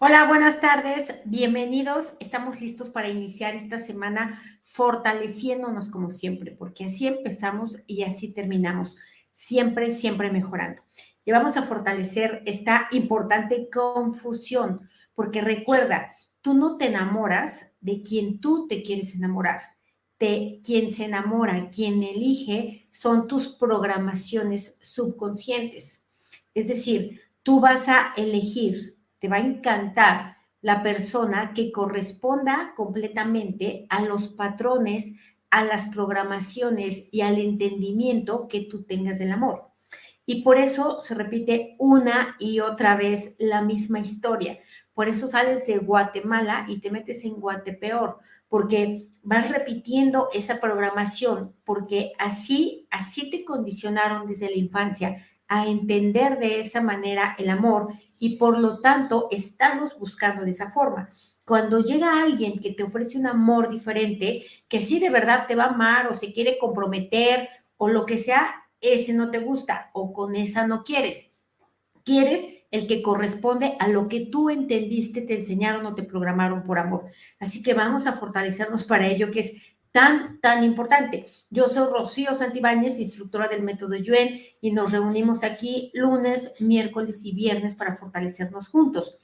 Hola, buenas tardes, bienvenidos. Estamos listos para iniciar esta semana fortaleciéndonos como siempre, porque así empezamos y así terminamos, siempre, siempre mejorando. Y vamos a fortalecer esta importante confusión, porque recuerda, tú no te enamoras de quien tú te quieres enamorar. De quien se enamora, quien elige, son tus programaciones subconscientes. Es decir, tú vas a elegir te va a encantar la persona que corresponda completamente a los patrones, a las programaciones y al entendimiento que tú tengas del amor. Y por eso se repite una y otra vez la misma historia. Por eso sales de Guatemala y te metes en Guatepeor, porque vas repitiendo esa programación, porque así, así te condicionaron desde la infancia a entender de esa manera el amor y por lo tanto estamos buscando de esa forma. Cuando llega alguien que te ofrece un amor diferente, que sí de verdad te va a amar o se quiere comprometer o lo que sea, ese no te gusta o con esa no quieres. Quieres el que corresponde a lo que tú entendiste, te enseñaron o te programaron por amor. Así que vamos a fortalecernos para ello, que es tan, tan importante. Yo soy Rocío Santibáñez, instructora del método Yuen, y nos reunimos aquí lunes, miércoles y viernes para fortalecernos juntos.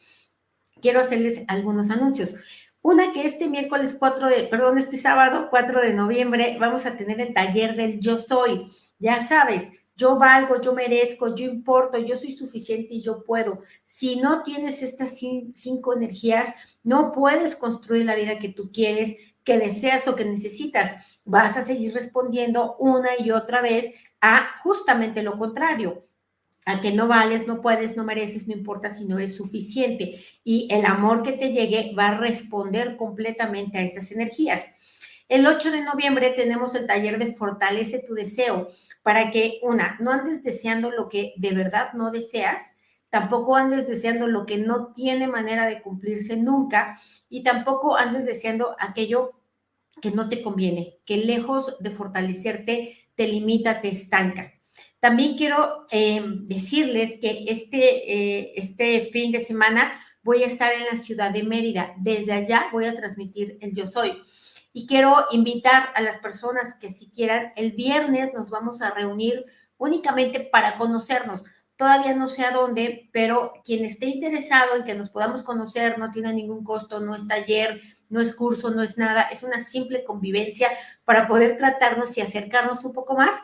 Quiero hacerles algunos anuncios. Una que este miércoles 4 de, perdón, este sábado 4 de noviembre vamos a tener el taller del Yo Soy. Ya sabes, yo valgo, yo merezco, yo importo, yo soy suficiente y yo puedo. Si no tienes estas cinco energías, no puedes construir la vida que tú quieres que deseas o que necesitas. Vas a seguir respondiendo una y otra vez a justamente lo contrario, a que no vales, no puedes, no mereces, no importa si no eres suficiente. Y el amor que te llegue va a responder completamente a esas energías. El 8 de noviembre tenemos el taller de Fortalece tu deseo para que, una, no andes deseando lo que de verdad no deseas, tampoco andes deseando lo que no tiene manera de cumplirse nunca y tampoco andes deseando aquello que no te conviene, que lejos de fortalecerte, te limita, te estanca. También quiero eh, decirles que este, eh, este fin de semana voy a estar en la ciudad de Mérida. Desde allá voy a transmitir el Yo Soy. Y quiero invitar a las personas que si quieran, el viernes nos vamos a reunir únicamente para conocernos. Todavía no sé a dónde, pero quien esté interesado en que nos podamos conocer, no tiene ningún costo, no es taller, no es curso, no es nada, es una simple convivencia para poder tratarnos y acercarnos un poco más.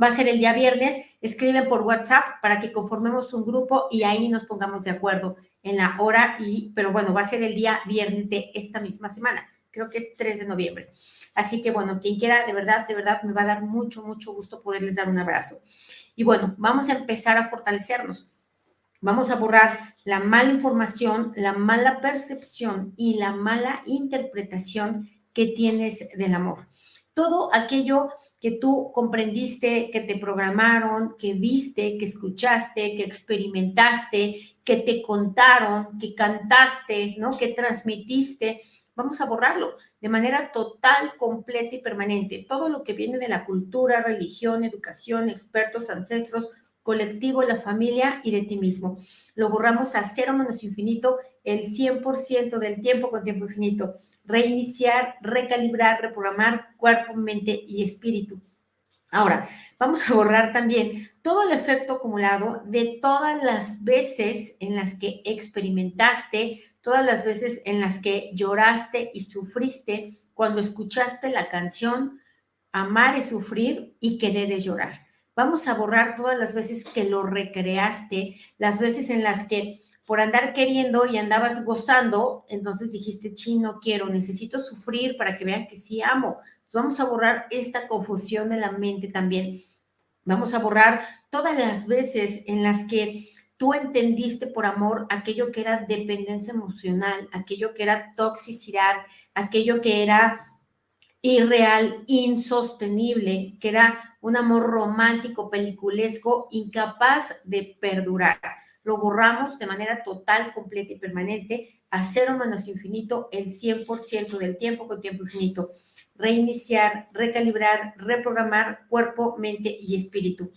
Va a ser el día viernes, escriben por WhatsApp para que conformemos un grupo y ahí nos pongamos de acuerdo en la hora y, pero bueno, va a ser el día viernes de esta misma semana, creo que es 3 de noviembre. Así que bueno, quien quiera, de verdad, de verdad, me va a dar mucho, mucho gusto poderles dar un abrazo. Y bueno, vamos a empezar a fortalecernos. Vamos a borrar la mala información, la mala percepción y la mala interpretación que tienes del amor. Todo aquello que tú comprendiste, que te programaron, que viste, que escuchaste, que experimentaste, que te contaron, que cantaste, ¿no? Que transmitiste, vamos a borrarlo de manera total, completa y permanente. Todo lo que viene de la cultura, religión, educación, expertos, ancestros, colectivo, la familia y de ti mismo. Lo borramos a cero menos infinito el 100% del tiempo con tiempo infinito. Reiniciar, recalibrar, reprogramar cuerpo, mente y espíritu. Ahora, vamos a borrar también todo el efecto acumulado de todas las veces en las que experimentaste, todas las veces en las que lloraste y sufriste cuando escuchaste la canción Amar es sufrir y querer es llorar. Vamos a borrar todas las veces que lo recreaste, las veces en las que por andar queriendo y andabas gozando, entonces dijiste, chino, quiero, necesito sufrir para que vean que sí amo. vamos a borrar esta confusión de la mente también. Vamos a borrar todas las veces en las que tú entendiste por amor aquello que era dependencia emocional, aquello que era toxicidad, aquello que era irreal, insostenible, que era un amor romántico, peliculesco, incapaz de perdurar. Lo borramos de manera total, completa y permanente a cero menos infinito el 100% del tiempo con tiempo infinito. Reiniciar, recalibrar, reprogramar cuerpo, mente y espíritu.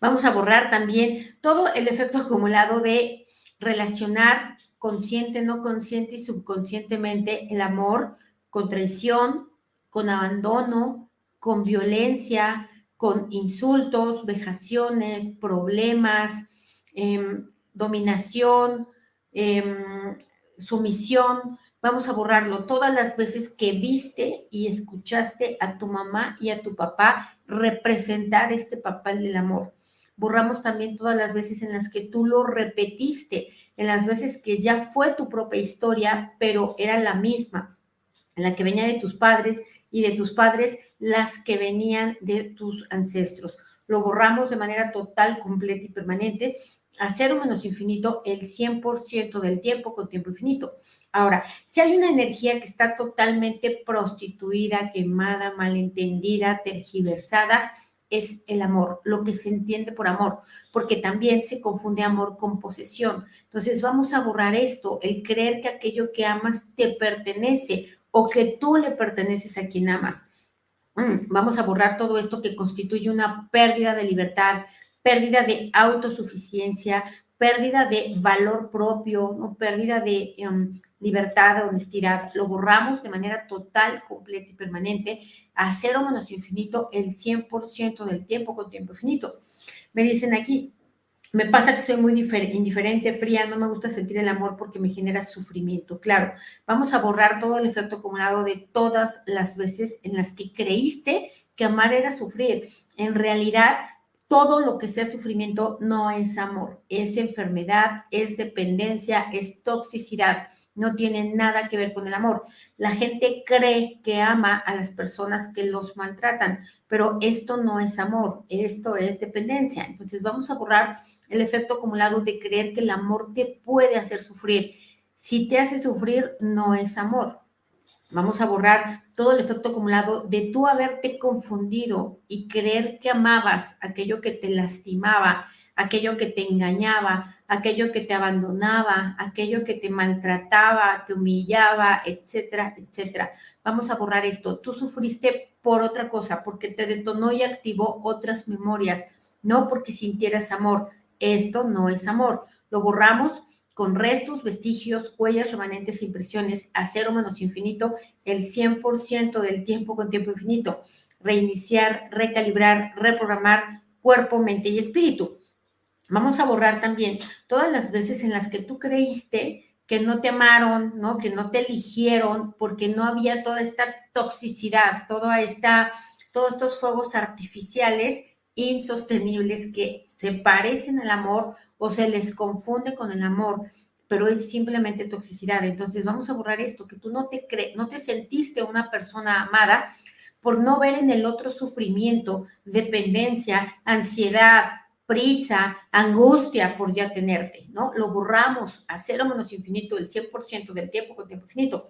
Vamos a borrar también todo el efecto acumulado de relacionar consciente, no consciente y subconscientemente el amor con traición, con abandono, con violencia, con insultos, vejaciones, problemas, em, dominación, em, sumisión. Vamos a borrarlo todas las veces que viste y escuchaste a tu mamá y a tu papá representar este papel del amor. Borramos también todas las veces en las que tú lo repetiste, en las veces que ya fue tu propia historia, pero era la misma, en la que venía de tus padres y de tus padres las que venían de tus ancestros. Lo borramos de manera total, completa y permanente a cero menos infinito el 100% del tiempo con tiempo infinito. Ahora, si hay una energía que está totalmente prostituida, quemada, malentendida, tergiversada, es el amor, lo que se entiende por amor, porque también se confunde amor con posesión. Entonces vamos a borrar esto, el creer que aquello que amas te pertenece o que tú le perteneces a quien amas. Mm, vamos a borrar todo esto que constituye una pérdida de libertad, pérdida de autosuficiencia, pérdida de valor propio, ¿no? pérdida de em, libertad, honestidad. Lo borramos de manera total, completa y permanente a cero menos infinito el 100% del tiempo con tiempo infinito. Me dicen aquí, me pasa que soy muy indiferente, fría, no me gusta sentir el amor porque me genera sufrimiento. Claro, vamos a borrar todo el efecto acumulado de todas las veces en las que creíste que amar era sufrir. En realidad, todo lo que sea sufrimiento no es amor, es enfermedad, es dependencia, es toxicidad, no tiene nada que ver con el amor. La gente cree que ama a las personas que los maltratan, pero esto no es amor, esto es dependencia. Entonces vamos a borrar el efecto acumulado de creer que el amor te puede hacer sufrir. Si te hace sufrir, no es amor. Vamos a borrar todo el efecto acumulado de tú haberte confundido y creer que amabas aquello que te lastimaba, aquello que te engañaba, aquello que te abandonaba, aquello que te maltrataba, te humillaba, etcétera, etcétera. Vamos a borrar esto. Tú sufriste por otra cosa, porque te detonó y activó otras memorias, no porque sintieras amor. Esto no es amor. Lo borramos con restos, vestigios, huellas, remanentes impresiones a cero menos infinito, el 100% del tiempo con tiempo infinito. Reiniciar, recalibrar, reprogramar cuerpo, mente y espíritu. Vamos a borrar también todas las veces en las que tú creíste que no te amaron, ¿no? Que no te eligieron porque no había toda esta toxicidad, toda esta, todos estos fuegos artificiales insostenibles que se parecen al amor o se les confunde con el amor, pero es simplemente toxicidad. Entonces vamos a borrar esto, que tú no te crees, no te sentiste una persona amada por no ver en el otro sufrimiento, dependencia, ansiedad, prisa, angustia por ya tenerte, ¿no? Lo borramos a cero menos infinito, el 100% del tiempo con tiempo infinito.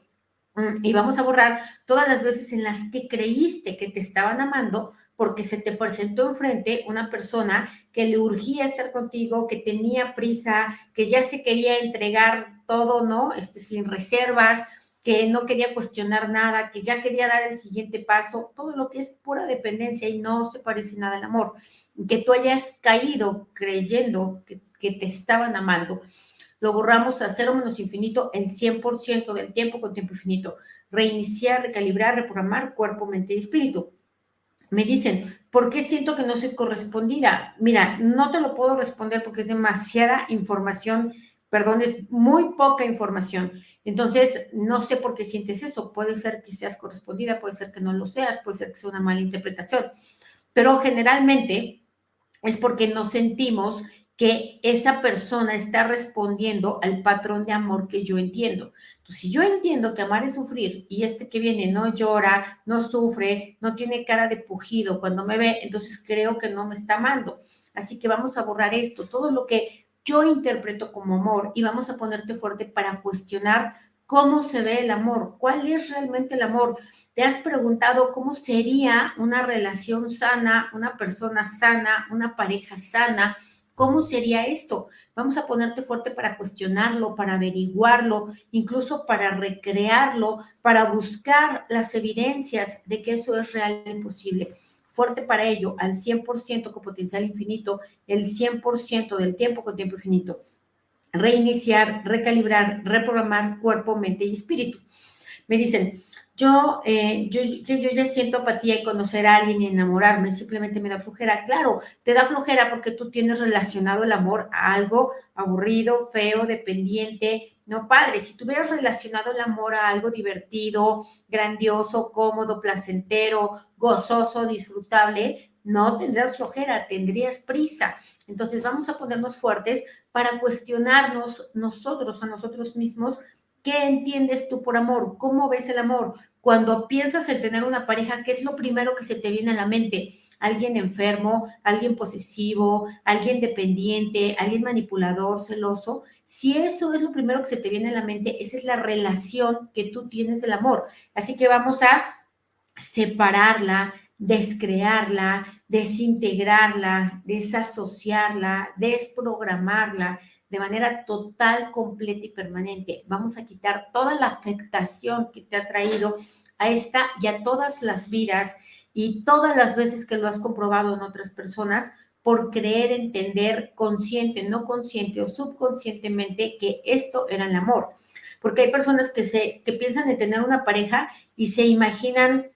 Mm, y vamos a borrar todas las veces en las que creíste que te estaban amando porque se te presentó enfrente una persona que le urgía estar contigo, que tenía prisa, que ya se quería entregar todo, ¿no? Este, sin reservas, que no quería cuestionar nada, que ya quería dar el siguiente paso, todo lo que es pura dependencia y no se parece nada al amor. Que tú hayas caído creyendo que, que te estaban amando. Lo borramos a cero menos infinito el 100% del tiempo con tiempo infinito. Reiniciar, recalibrar, reprogramar cuerpo, mente y espíritu me dicen, ¿por qué siento que no soy correspondida? Mira, no te lo puedo responder porque es demasiada información, perdón, es muy poca información. Entonces, no sé por qué sientes eso. Puede ser que seas correspondida, puede ser que no lo seas, puede ser que sea una mala interpretación. Pero generalmente es porque nos sentimos que esa persona está respondiendo al patrón de amor que yo entiendo. Entonces, si yo entiendo que amar es sufrir y este que viene no llora, no sufre, no tiene cara de pujido cuando me ve, entonces creo que no me está amando. Así que vamos a borrar esto, todo lo que yo interpreto como amor y vamos a ponerte fuerte para cuestionar cómo se ve el amor, cuál es realmente el amor. ¿Te has preguntado cómo sería una relación sana, una persona sana, una pareja sana? ¿Cómo sería esto? Vamos a ponerte fuerte para cuestionarlo, para averiguarlo, incluso para recrearlo, para buscar las evidencias de que eso es real y posible. Fuerte para ello, al 100% con potencial infinito, el 100% del tiempo con tiempo infinito. reiniciar, recalibrar, reprogramar cuerpo, mente y espíritu. Me dicen, yo, eh, yo, yo, ya siento apatía y conocer a alguien y enamorarme, simplemente me da flojera. Claro, te da flojera porque tú tienes relacionado el amor a algo aburrido, feo, dependiente, no padre. Si tuvieras relacionado el amor a algo divertido, grandioso, cómodo, placentero, gozoso, disfrutable, no tendrías flojera, tendrías prisa. Entonces vamos a ponernos fuertes para cuestionarnos nosotros, a nosotros mismos, ¿Qué entiendes tú por amor? ¿Cómo ves el amor? Cuando piensas en tener una pareja, ¿qué es lo primero que se te viene a la mente? ¿Alguien enfermo? ¿Alguien posesivo? ¿Alguien dependiente? ¿Alguien manipulador, celoso? Si eso es lo primero que se te viene a la mente, esa es la relación que tú tienes del amor. Así que vamos a separarla, descrearla, desintegrarla, desasociarla, desprogramarla de manera total, completa y permanente. Vamos a quitar toda la afectación que te ha traído a esta y a todas las vidas y todas las veces que lo has comprobado en otras personas por creer, entender consciente, no consciente o subconscientemente que esto era el amor. Porque hay personas que, se, que piensan en tener una pareja y se imaginan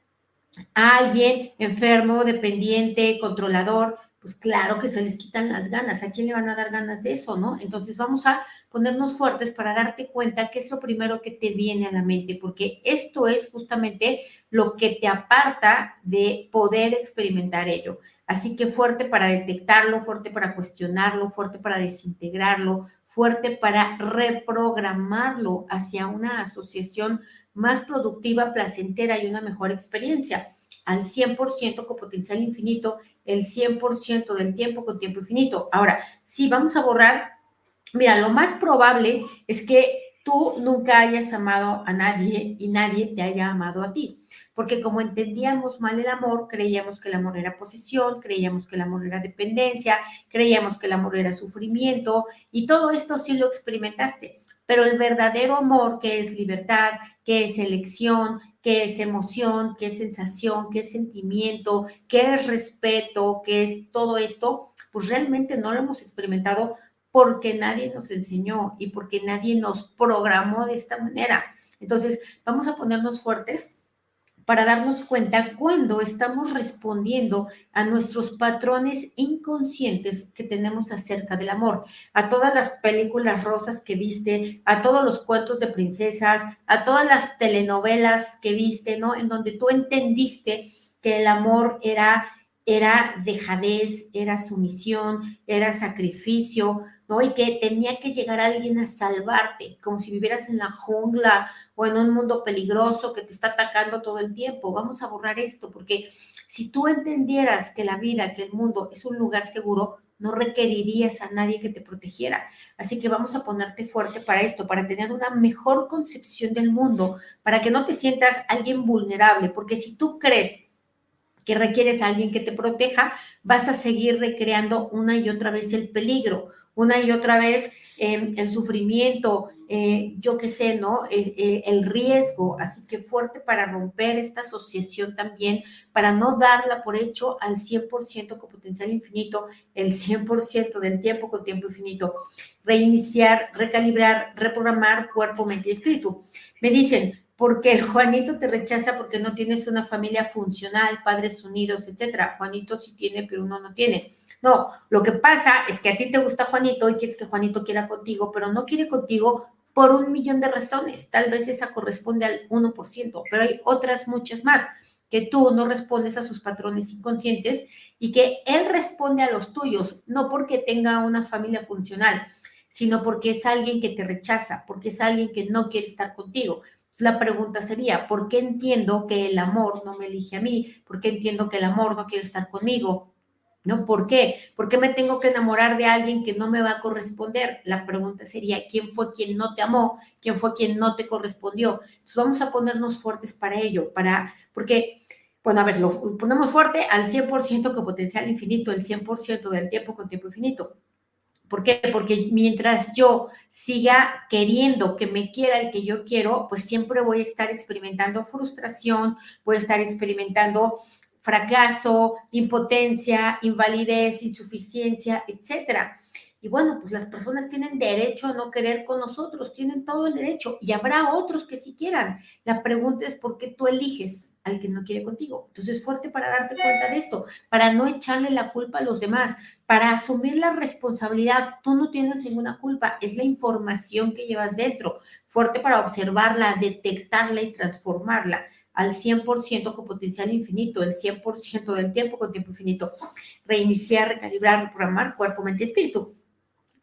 a alguien enfermo, dependiente, controlador, pues claro que se les quitan las ganas. ¿A quién le van a dar ganas de eso, no? Entonces vamos a ponernos fuertes para darte cuenta qué es lo primero que te viene a la mente, porque esto es justamente lo que te aparta de poder experimentar ello. Así que fuerte para detectarlo, fuerte para cuestionarlo, fuerte para desintegrarlo, fuerte para reprogramarlo hacia una asociación más productiva, placentera y una mejor experiencia al 100% con potencial infinito el 100% del tiempo con tiempo infinito. Ahora, si vamos a borrar, mira, lo más probable es que tú nunca hayas amado a nadie y nadie te haya amado a ti. Porque como entendíamos mal el amor, creíamos que el amor era posesión, creíamos que el amor era dependencia, creíamos que el amor era sufrimiento y todo esto sí lo experimentaste. Pero el verdadero amor, que es libertad, que es elección, que es emoción, que es sensación, que es sentimiento, que es respeto, que es todo esto, pues realmente no lo hemos experimentado porque nadie nos enseñó y porque nadie nos programó de esta manera. Entonces, vamos a ponernos fuertes para darnos cuenta cuando estamos respondiendo a nuestros patrones inconscientes que tenemos acerca del amor, a todas las películas rosas que viste, a todos los cuentos de princesas, a todas las telenovelas que viste, ¿no? En donde tú entendiste que el amor era era dejadez, era sumisión, era sacrificio, ¿no? Y que tenía que llegar alguien a salvarte, como si vivieras en la jungla o en un mundo peligroso que te está atacando todo el tiempo. Vamos a borrar esto, porque si tú entendieras que la vida, que el mundo es un lugar seguro, no requerirías a nadie que te protegiera. Así que vamos a ponerte fuerte para esto, para tener una mejor concepción del mundo, para que no te sientas alguien vulnerable, porque si tú crees que requieres a alguien que te proteja, vas a seguir recreando una y otra vez el peligro, una y otra vez em, el sufrimiento, eh, yo qué sé, ¿no? Eh, eh, el riesgo, así que fuerte para romper esta asociación también, para no darla por hecho al 100% con potencial infinito, el 100% del tiempo con tiempo infinito. Reiniciar, recalibrar, reprogramar cuerpo, mente y espíritu. Me dicen, porque Juanito te rechaza porque no tienes una familia funcional, padres unidos, etcétera. Juanito sí tiene, pero uno no tiene. No, lo que pasa es que a ti te gusta Juanito y quieres que Juanito quiera contigo, pero no quiere contigo por un millón de razones. Tal vez esa corresponde al 1%, pero hay otras muchas más que tú no respondes a sus patrones inconscientes y que él responde a los tuyos, no porque tenga una familia funcional, sino porque es alguien que te rechaza, porque es alguien que no quiere estar contigo. La pregunta sería, ¿por qué entiendo que el amor no me elige a mí? ¿Por qué entiendo que el amor no quiere estar conmigo? ¿No? ¿Por qué? ¿Por qué me tengo que enamorar de alguien que no me va a corresponder? La pregunta sería, ¿quién fue quien no te amó? ¿Quién fue quien no te correspondió? Entonces vamos a ponernos fuertes para ello, para, porque, bueno, a ver, lo ponemos fuerte al 100% con potencial infinito, el 100% del tiempo con tiempo infinito. ¿Por qué? Porque mientras yo siga queriendo que me quiera el que yo quiero, pues siempre voy a estar experimentando frustración, voy a estar experimentando fracaso, impotencia, invalidez, insuficiencia, etcétera. Y bueno, pues las personas tienen derecho a no querer con nosotros, tienen todo el derecho y habrá otros que sí quieran. La pregunta es por qué tú eliges al que no quiere contigo. Entonces, fuerte para darte cuenta de esto, para no echarle la culpa a los demás, para asumir la responsabilidad. Tú no tienes ninguna culpa, es la información que llevas dentro. Fuerte para observarla, detectarla y transformarla al 100% con potencial infinito, el 100% del tiempo con tiempo infinito. Reiniciar, recalibrar, reprogramar cuerpo, mente y espíritu.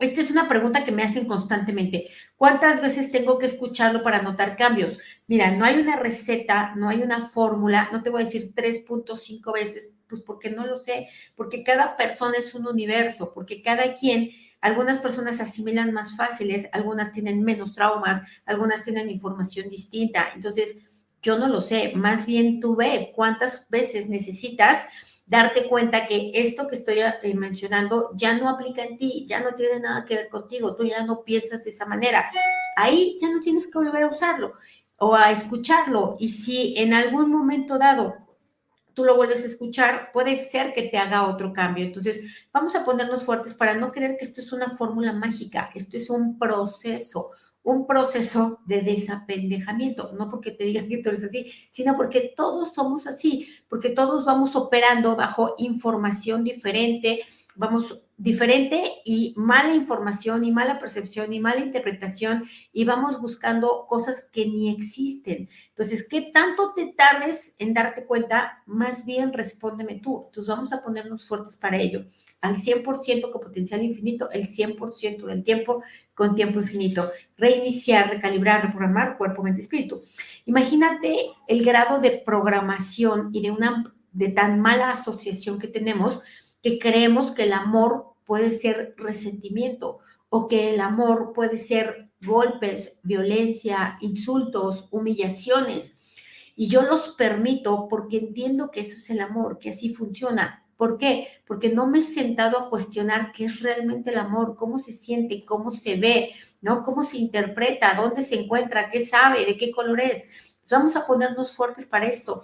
Esta es una pregunta que me hacen constantemente. ¿Cuántas veces tengo que escucharlo para notar cambios? Mira, no hay una receta, no hay una fórmula, no te voy a decir 3.5 veces, pues porque no lo sé, porque cada persona es un universo, porque cada quien, algunas personas asimilan más fáciles, algunas tienen menos traumas, algunas tienen información distinta. Entonces, yo no lo sé, más bien tú ve cuántas veces necesitas darte cuenta que esto que estoy eh, mencionando ya no aplica en ti, ya no tiene nada que ver contigo, tú ya no piensas de esa manera. Ahí ya no tienes que volver a usarlo o a escucharlo. Y si en algún momento dado tú lo vuelves a escuchar, puede ser que te haga otro cambio. Entonces, vamos a ponernos fuertes para no creer que esto es una fórmula mágica, esto es un proceso un proceso de desapendejamiento, no porque te digan que tú eres así, sino porque todos somos así, porque todos vamos operando bajo información diferente, vamos diferente y mala información y mala percepción y mala interpretación y vamos buscando cosas que ni existen. Entonces, ¿qué tanto te tardes en darte cuenta? Más bien respóndeme tú. Entonces, vamos a ponernos fuertes para ello. Al 100% con potencial infinito, el 100% del tiempo con tiempo infinito. Reiniciar, recalibrar, reprogramar cuerpo, mente, espíritu. Imagínate el grado de programación y de una de tan mala asociación que tenemos que creemos que el amor puede ser resentimiento o que el amor puede ser golpes, violencia, insultos, humillaciones. Y yo los permito porque entiendo que eso es el amor, que así funciona. ¿Por qué? Porque no me he sentado a cuestionar qué es realmente el amor, cómo se siente, cómo se ve, ¿no? Cómo se interpreta, dónde se encuentra, qué sabe, de qué color es. vamos a ponernos fuertes para esto,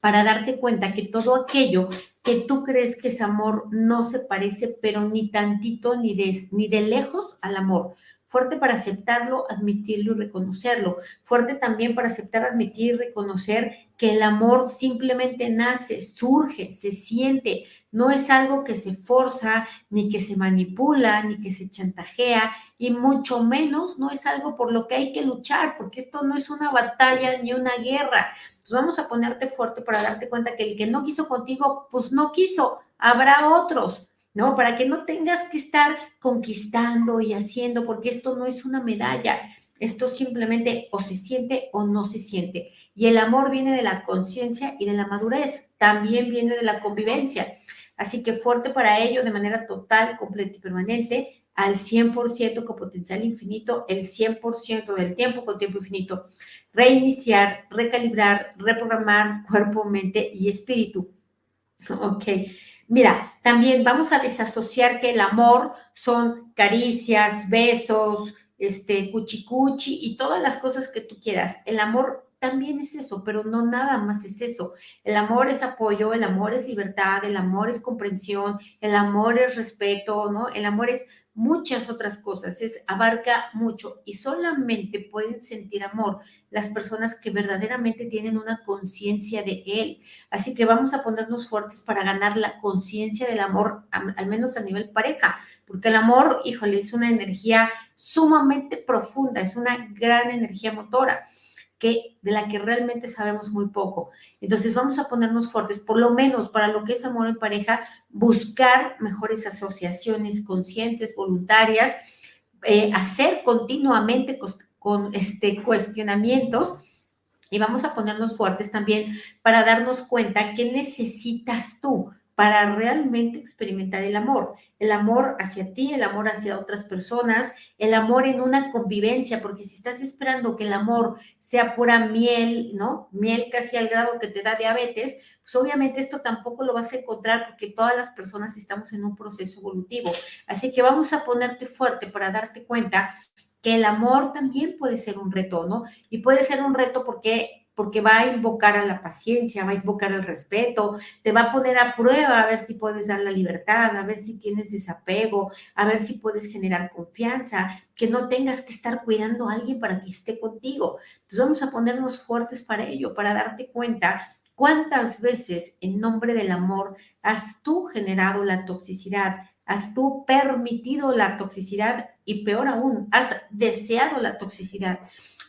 para darte cuenta que todo aquello que tú crees que ese amor no se parece, pero ni tantito ni de, ni de lejos al amor. Fuerte para aceptarlo, admitirlo y reconocerlo. Fuerte también para aceptar, admitir y reconocer que el amor simplemente nace, surge, se siente. No es algo que se forza, ni que se manipula, ni que se chantajea, y mucho menos no es algo por lo que hay que luchar, porque esto no es una batalla ni una guerra. Pues vamos a ponerte fuerte para darte cuenta que el que no quiso contigo, pues no quiso, habrá otros. ¿no? Para que no tengas que estar conquistando y haciendo, porque esto no es una medalla, esto simplemente o se siente o no se siente. Y el amor viene de la conciencia y de la madurez, también viene de la convivencia. Así que fuerte para ello de manera total, completa y permanente, al 100% con potencial infinito, el 100% del tiempo con tiempo infinito. Reiniciar, recalibrar, reprogramar cuerpo, mente y espíritu. Ok. Mira, también vamos a desasociar que el amor son caricias, besos, este, cuchicuchi y todas las cosas que tú quieras. El amor también es eso, pero no nada más es eso. El amor es apoyo, el amor es libertad, el amor es comprensión, el amor es respeto, ¿no? El amor es muchas otras cosas, es abarca mucho y solamente pueden sentir amor las personas que verdaderamente tienen una conciencia de él. Así que vamos a ponernos fuertes para ganar la conciencia del amor, al menos a nivel pareja, porque el amor, híjole, es una energía sumamente profunda, es una gran energía motora de la que realmente sabemos muy poco. Entonces vamos a ponernos fuertes, por lo menos para lo que es amor en pareja, buscar mejores asociaciones conscientes, voluntarias, eh, hacer continuamente con este, cuestionamientos y vamos a ponernos fuertes también para darnos cuenta qué necesitas tú para realmente experimentar el amor. El amor hacia ti, el amor hacia otras personas, el amor en una convivencia, porque si estás esperando que el amor sea pura miel, ¿no? Miel casi al grado que te da diabetes, pues obviamente esto tampoco lo vas a encontrar porque todas las personas estamos en un proceso evolutivo. Así que vamos a ponerte fuerte para darte cuenta que el amor también puede ser un reto, ¿no? Y puede ser un reto porque porque va a invocar a la paciencia, va a invocar el respeto, te va a poner a prueba a ver si puedes dar la libertad, a ver si tienes desapego, a ver si puedes generar confianza, que no tengas que estar cuidando a alguien para que esté contigo. Entonces vamos a ponernos fuertes para ello, para darte cuenta cuántas veces en nombre del amor has tú generado la toxicidad, has tú permitido la toxicidad y peor aún, has deseado la toxicidad.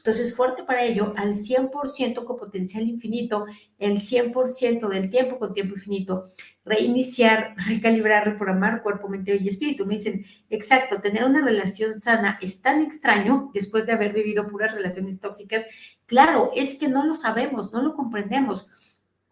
Entonces, fuerte para ello, al 100% con potencial infinito, el 100% del tiempo con tiempo infinito, reiniciar, recalibrar, reprogramar cuerpo, mente y espíritu. Me dicen, exacto, tener una relación sana es tan extraño después de haber vivido puras relaciones tóxicas. Claro, es que no lo sabemos, no lo comprendemos.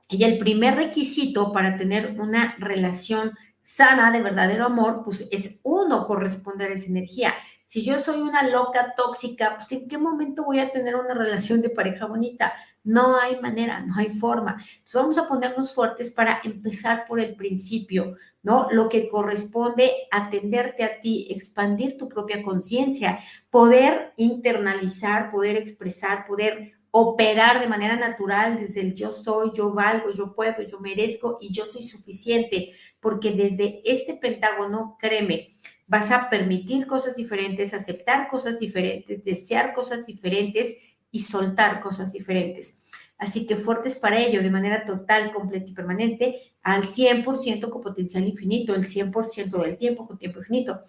Y el primer requisito para tener una relación sana de verdadero amor, pues es uno corresponder a esa energía. Si yo soy una loca tóxica, pues ¿en qué momento voy a tener una relación de pareja bonita? No hay manera, no hay forma. Entonces vamos a ponernos fuertes para empezar por el principio, ¿no? Lo que corresponde atenderte a ti, expandir tu propia conciencia, poder internalizar, poder expresar, poder operar de manera natural desde el yo soy, yo valgo, yo puedo, yo merezco y yo soy suficiente, porque desde este pentágono, créeme, vas a permitir cosas diferentes, aceptar cosas diferentes, desear cosas diferentes y soltar cosas diferentes. Así que fuertes para ello de manera total, completa y permanente, al 100% con potencial infinito, el 100% del tiempo con tiempo infinito.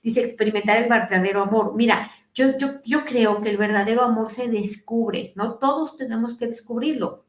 Dice experimentar el verdadero amor. Mira, yo, yo, yo creo que el verdadero amor se descubre, ¿no? Todos tenemos que descubrirlo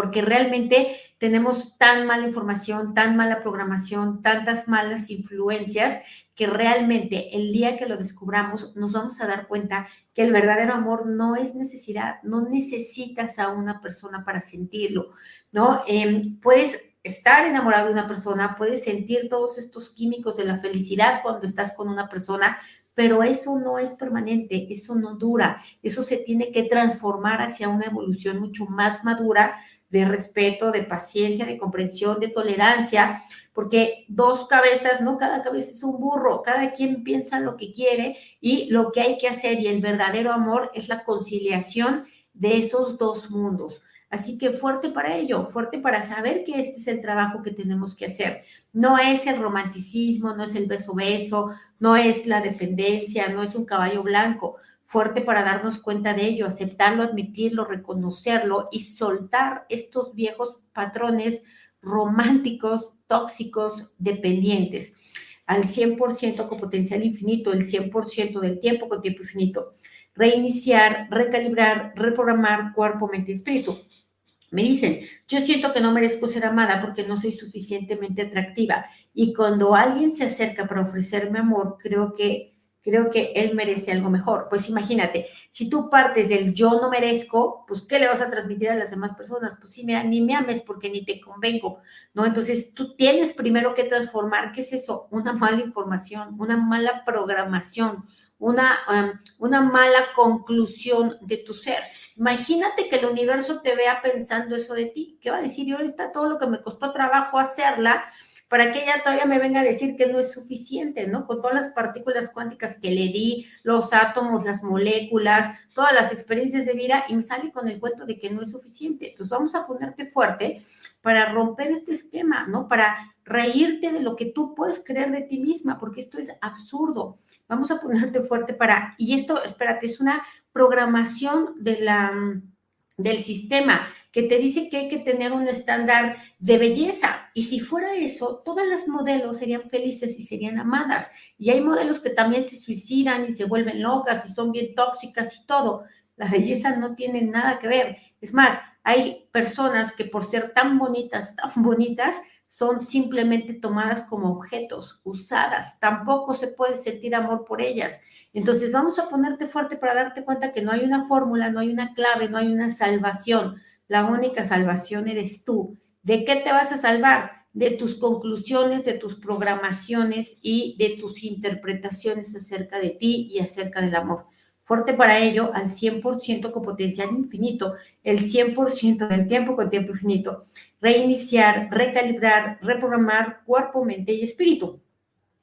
porque realmente tenemos tan mala información, tan mala programación, tantas malas influencias, que realmente el día que lo descubramos nos vamos a dar cuenta que el verdadero amor no es necesidad, no necesitas a una persona para sentirlo, ¿no? Em, puedes estar enamorado de una persona, puedes sentir todos estos químicos de la felicidad cuando estás con una persona, pero eso no es permanente, eso no dura, eso se tiene que transformar hacia una evolución mucho más madura de respeto, de paciencia, de comprensión, de tolerancia, porque dos cabezas, no cada cabeza es un burro, cada quien piensa lo que quiere y lo que hay que hacer y el verdadero amor es la conciliación de esos dos mundos. Así que fuerte para ello, fuerte para saber que este es el trabajo que tenemos que hacer. No es el romanticismo, no es el beso beso, no es la dependencia, no es un caballo blanco fuerte para darnos cuenta de ello, aceptarlo, admitirlo, reconocerlo y soltar estos viejos patrones románticos, tóxicos, dependientes al 100% con potencial infinito, el 100% del tiempo con tiempo infinito. Reiniciar, recalibrar, reprogramar cuerpo, mente y espíritu. Me dicen, yo siento que no merezco ser amada porque no soy suficientemente atractiva. Y cuando alguien se acerca para ofrecerme amor, creo que creo que él merece algo mejor. Pues imagínate, si tú partes del yo no merezco, pues ¿qué le vas a transmitir a las demás personas? Pues sí, mira, ni me ames porque ni te convengo, ¿no? Entonces tú tienes primero que transformar, ¿qué es eso? Una mala información, una mala programación, una, una mala conclusión de tu ser. Imagínate que el universo te vea pensando eso de ti. ¿Qué va a decir? Y ahorita todo lo que me costó trabajo hacerla, para que ella todavía me venga a decir que no es suficiente, ¿no? Con todas las partículas cuánticas que le di, los átomos, las moléculas, todas las experiencias de vida, y me sale con el cuento de que no es suficiente. Entonces vamos a ponerte fuerte para romper este esquema, ¿no? Para reírte de lo que tú puedes creer de ti misma, porque esto es absurdo. Vamos a ponerte fuerte para, y esto, espérate, es una programación de la del sistema que te dice que hay que tener un estándar de belleza. Y si fuera eso, todas las modelos serían felices y serían amadas. Y hay modelos que también se suicidan y se vuelven locas y son bien tóxicas y todo. La belleza no tiene nada que ver. Es más, hay personas que por ser tan bonitas, tan bonitas, son simplemente tomadas como objetos, usadas. Tampoco se puede sentir amor por ellas. Entonces vamos a ponerte fuerte para darte cuenta que no hay una fórmula, no hay una clave, no hay una salvación. La única salvación eres tú. ¿De qué te vas a salvar? De tus conclusiones, de tus programaciones y de tus interpretaciones acerca de ti y acerca del amor fuerte para ello al 100% con potencial infinito, el 100% del tiempo con tiempo infinito, reiniciar, recalibrar, reprogramar cuerpo, mente y espíritu.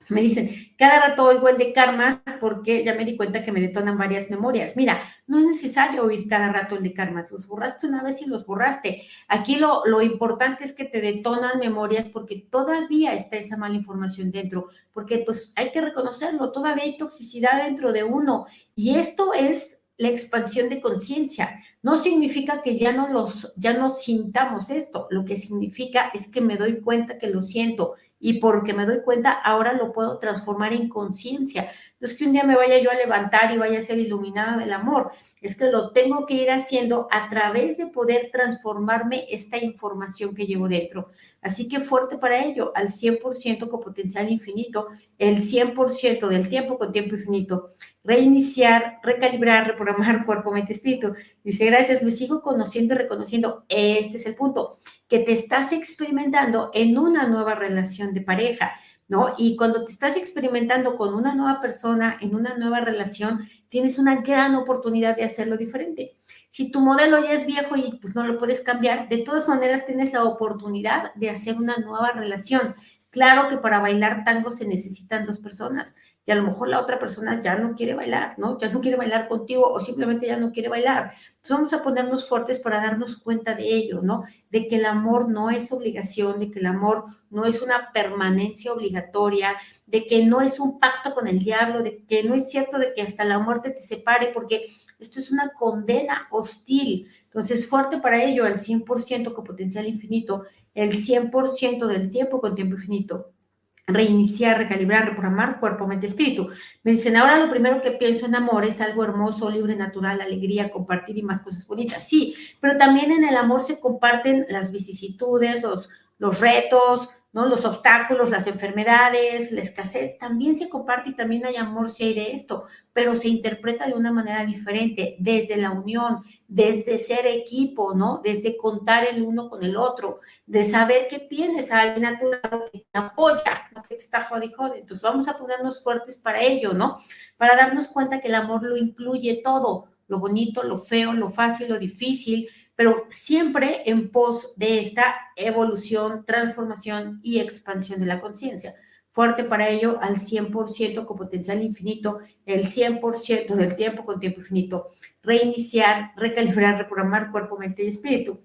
Me dicen, cada rato oigo el de karmas porque ya me di cuenta que me detonan varias memorias. Mira, no es necesario oír cada rato el de karmas. Los borraste una vez y los borraste. Aquí lo, lo importante es que te detonan memorias porque todavía está esa mala información dentro. Porque pues hay que reconocerlo, todavía hay toxicidad dentro de uno. Y esto es la expansión de conciencia. No significa que ya no los, ya no sintamos esto. Lo que significa es que me doy cuenta que lo siento y porque me doy cuenta, ahora lo puedo transformar en conciencia. No es que un día me vaya yo a levantar y vaya a ser iluminada del amor, es que lo tengo que ir haciendo a través de poder transformarme esta información que llevo dentro. Así que fuerte para ello, al 100% con potencial infinito, el 100% del tiempo con tiempo infinito. Reiniciar, recalibrar, reprogramar cuerpo, mente, espíritu. Dice, gracias, me sigo conociendo y reconociendo. Este es el punto, que te estás experimentando en una nueva relación de pareja. ¿No? Y cuando te estás experimentando con una nueva persona, en una nueva relación, tienes una gran oportunidad de hacerlo diferente. Si tu modelo ya es viejo y pues no lo puedes cambiar, de todas maneras tienes la oportunidad de hacer una nueva relación. Claro que para bailar tango se necesitan dos personas y a lo mejor la otra persona ya no quiere bailar, ¿no? Ya no quiere bailar contigo o simplemente ya no quiere bailar. Entonces vamos a ponernos fuertes para darnos cuenta de ello, ¿no? De que el amor no es obligación, de que el amor no es una permanencia obligatoria, de que no es un pacto con el diablo, de que no es cierto de que hasta la muerte te separe, porque esto es una condena hostil. Entonces, fuerte para ello, al 100% con potencial infinito, el 100% del tiempo con tiempo infinito reiniciar, recalibrar, reprogramar cuerpo, mente, espíritu. Me dicen, ahora lo primero que pienso en amor es algo hermoso, libre, natural, alegría, compartir y más cosas bonitas. Sí, pero también en el amor se comparten las vicisitudes, los, los retos, ¿no? Los obstáculos, las enfermedades, la escasez, también se comparte y también hay amor si hay de esto, pero se interpreta de una manera diferente, desde la unión, desde ser equipo, ¿no? Desde contar el uno con el otro, de saber que tienes a alguien a tu lado que te apoya, que te está jode jode. Entonces vamos a ponernos fuertes para ello, ¿no? Para darnos cuenta que el amor lo incluye todo, lo bonito, lo feo, lo fácil, lo difícil, pero siempre en pos de esta evolución, transformación y expansión de la conciencia. Fuerte para ello al 100% con potencial infinito, el 100% del tiempo con tiempo infinito. Reiniciar, recalibrar, reprogramar cuerpo, mente y espíritu.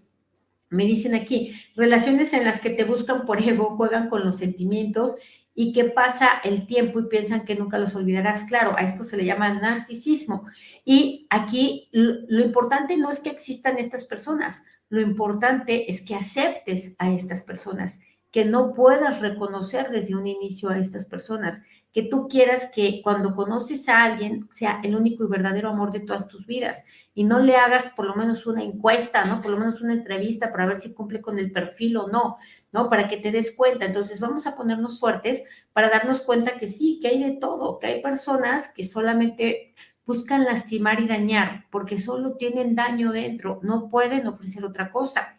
Me dicen aquí, relaciones en las que te buscan por ego, juegan con los sentimientos y que pasa el tiempo y piensan que nunca los olvidarás. Claro, a esto se le llama narcisismo. Y aquí lo, importante no es que existan estas personas, lo importante es que aceptes a estas personas, que no puedas reconocer desde un inicio a estas personas, que tú quieras que cuando conoces a alguien sea el único y verdadero amor de todas tus vidas y no le hagas por lo menos una encuesta, ¿no? Por lo menos una entrevista para ver si cumple con el perfil o no, ¿no? Para que te des cuenta. Entonces vamos a ponernos fuertes para darnos cuenta que sí, que hay de todo, que hay personas que solamente buscan lastimar y dañar porque solo tienen daño dentro, no pueden ofrecer otra cosa.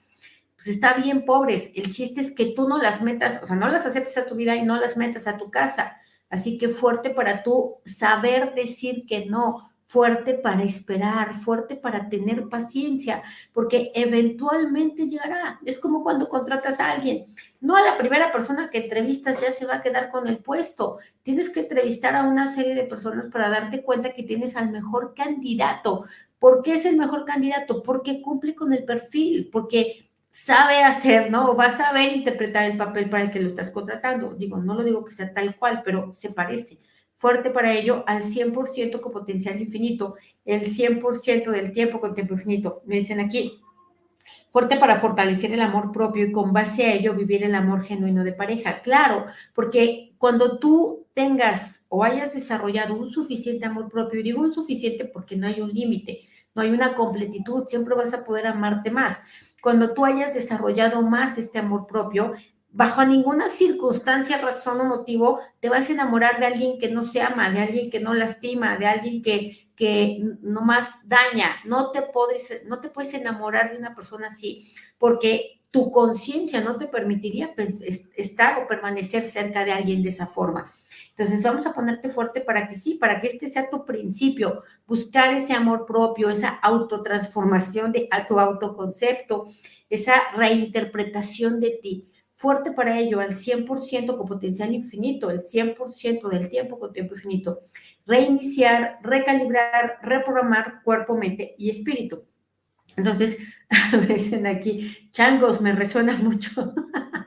Pues está bien, pobres. El chiste es que tú no las metas, o sea, no las aceptes a tu vida y no las metas a tu casa Así que fuerte para tú saber decir que no, fuerte para esperar, fuerte para tener paciencia, porque eventualmente llegará. Es como cuando contratas a alguien. No a la primera persona que entrevistas ya se va a quedar con el puesto. Tienes que entrevistar a una serie de personas para darte cuenta que tienes al mejor candidato. ¿Por qué es el mejor candidato? Porque cumple con el perfil, porque sabe hacer, ¿no? O va a saber interpretar el papel para el que lo estás contratando. Digo, no lo digo que sea tal cual, pero se parece. Fuerte para ello al 100% con potencial infinito, el 100% del tiempo con tiempo infinito. Me dicen aquí, fuerte para fortalecer el amor propio y con base a ello vivir el amor genuino de pareja. Claro, porque cuando tú tengas o hayas desarrollado un suficiente amor propio, y digo un suficiente porque no hay un límite, no hay una completitud, siempre vas a poder amarte más cuando tú hayas desarrollado más este amor propio, bajo ninguna circunstancia, razón o motivo, te vas a enamorar de alguien que no se ama, de alguien que no lastima, de alguien que, que más daña. No te, no te puedes enamorar de una persona así, porque tu conciencia no te permitiría estar o permanecer cerca de alguien de esa forma. Entonces vamos a ponerte fuerte para que sí, para que este sea tu principio, buscar ese amor propio, esa autotransformación de tu autoconcepto, esa reinterpretación de ti. fuerte para ello, al 100% con potencial infinito, el 100% del tiempo con tiempo infinito. Reiniciar, recalibrar, reprogramar cuerpo, mente y espíritu. Entonces, dicen aquí, changos, me resuena mucho.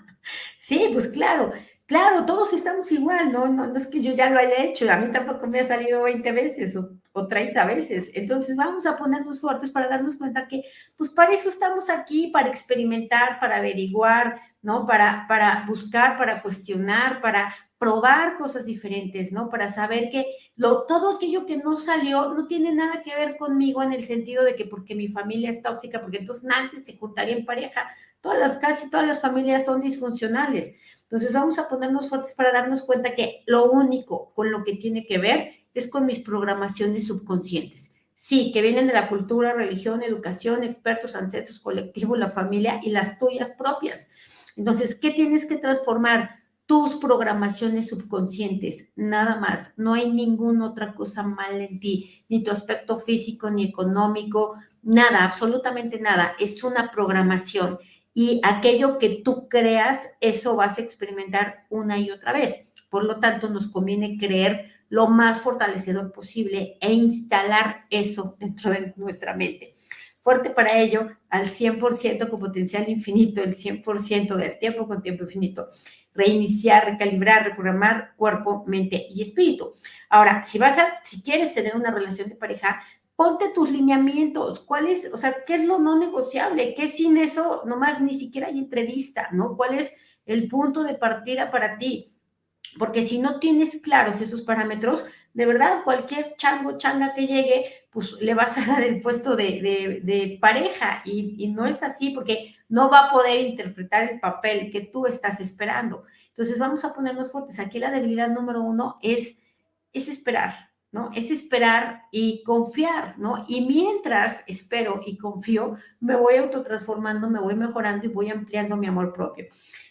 sí, pues claro, claro, todos estamos igual, ¿no? ¿no? No es que yo ya lo haya hecho, a mí tampoco me ha salido 20 veces o, o 30 veces. Entonces, vamos a ponernos fuertes para darnos cuenta que, pues para eso estamos aquí, para experimentar, para averiguar, ¿no? Para, para buscar, para cuestionar, para probar cosas diferentes, ¿no? Para saber que lo, todo aquello que no salió no tiene nada que ver conmigo en el sentido de que porque mi familia es tóxica, porque entonces nadie se juntaría en pareja. Todas las, casi todas las familias son disfuncionales. Entonces vamos a ponernos fuertes para darnos cuenta que lo único con lo que tiene que ver es con mis programaciones subconscientes. Sí, que vienen de la cultura, religión, educación, expertos, ancestros, colectivo, la familia y las tuyas propias. Entonces, ¿qué tienes que transformar? tus programaciones subconscientes, nada más. No hay ninguna otra cosa mal en ti, ni tu aspecto físico, ni económico, nada, absolutamente nada. Es una programación y aquello que tú creas, eso vas a experimentar una y otra vez. Por lo tanto, nos conviene creer lo más fortalecedor posible e instalar eso dentro de nuestra mente. Fuerte para ello, al 100% con potencial infinito, el 100% del tiempo con tiempo infinito reiniciar, recalibrar, reprogramar cuerpo, mente y espíritu. Ahora, si vas a, si quieres tener una relación de pareja, ponte tus lineamientos, cuál es, o sea, qué es lo no negociable, qué sin eso nomás ni siquiera hay entrevista, ¿no? ¿Cuál es el punto de partida para ti? Porque si no tienes claros esos parámetros, de verdad, cualquier chango, changa que llegue, pues le vas a dar el puesto de, pareja y, no es así porque no va a poder interpretar el papel que tú estás esperando. Entonces vamos a ponernos fuertes. Aquí la debilidad número uno es esperar, Es esperar y confiar, ¿no? Y mientras espero y confío, me voy autotransformando, me voy mejorando y voy ampliando mi amor propio.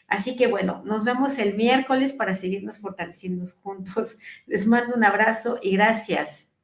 Así que bueno, nos vemos el miércoles para seguirnos fortaleciendo juntos. Les mando un abrazo y gracias.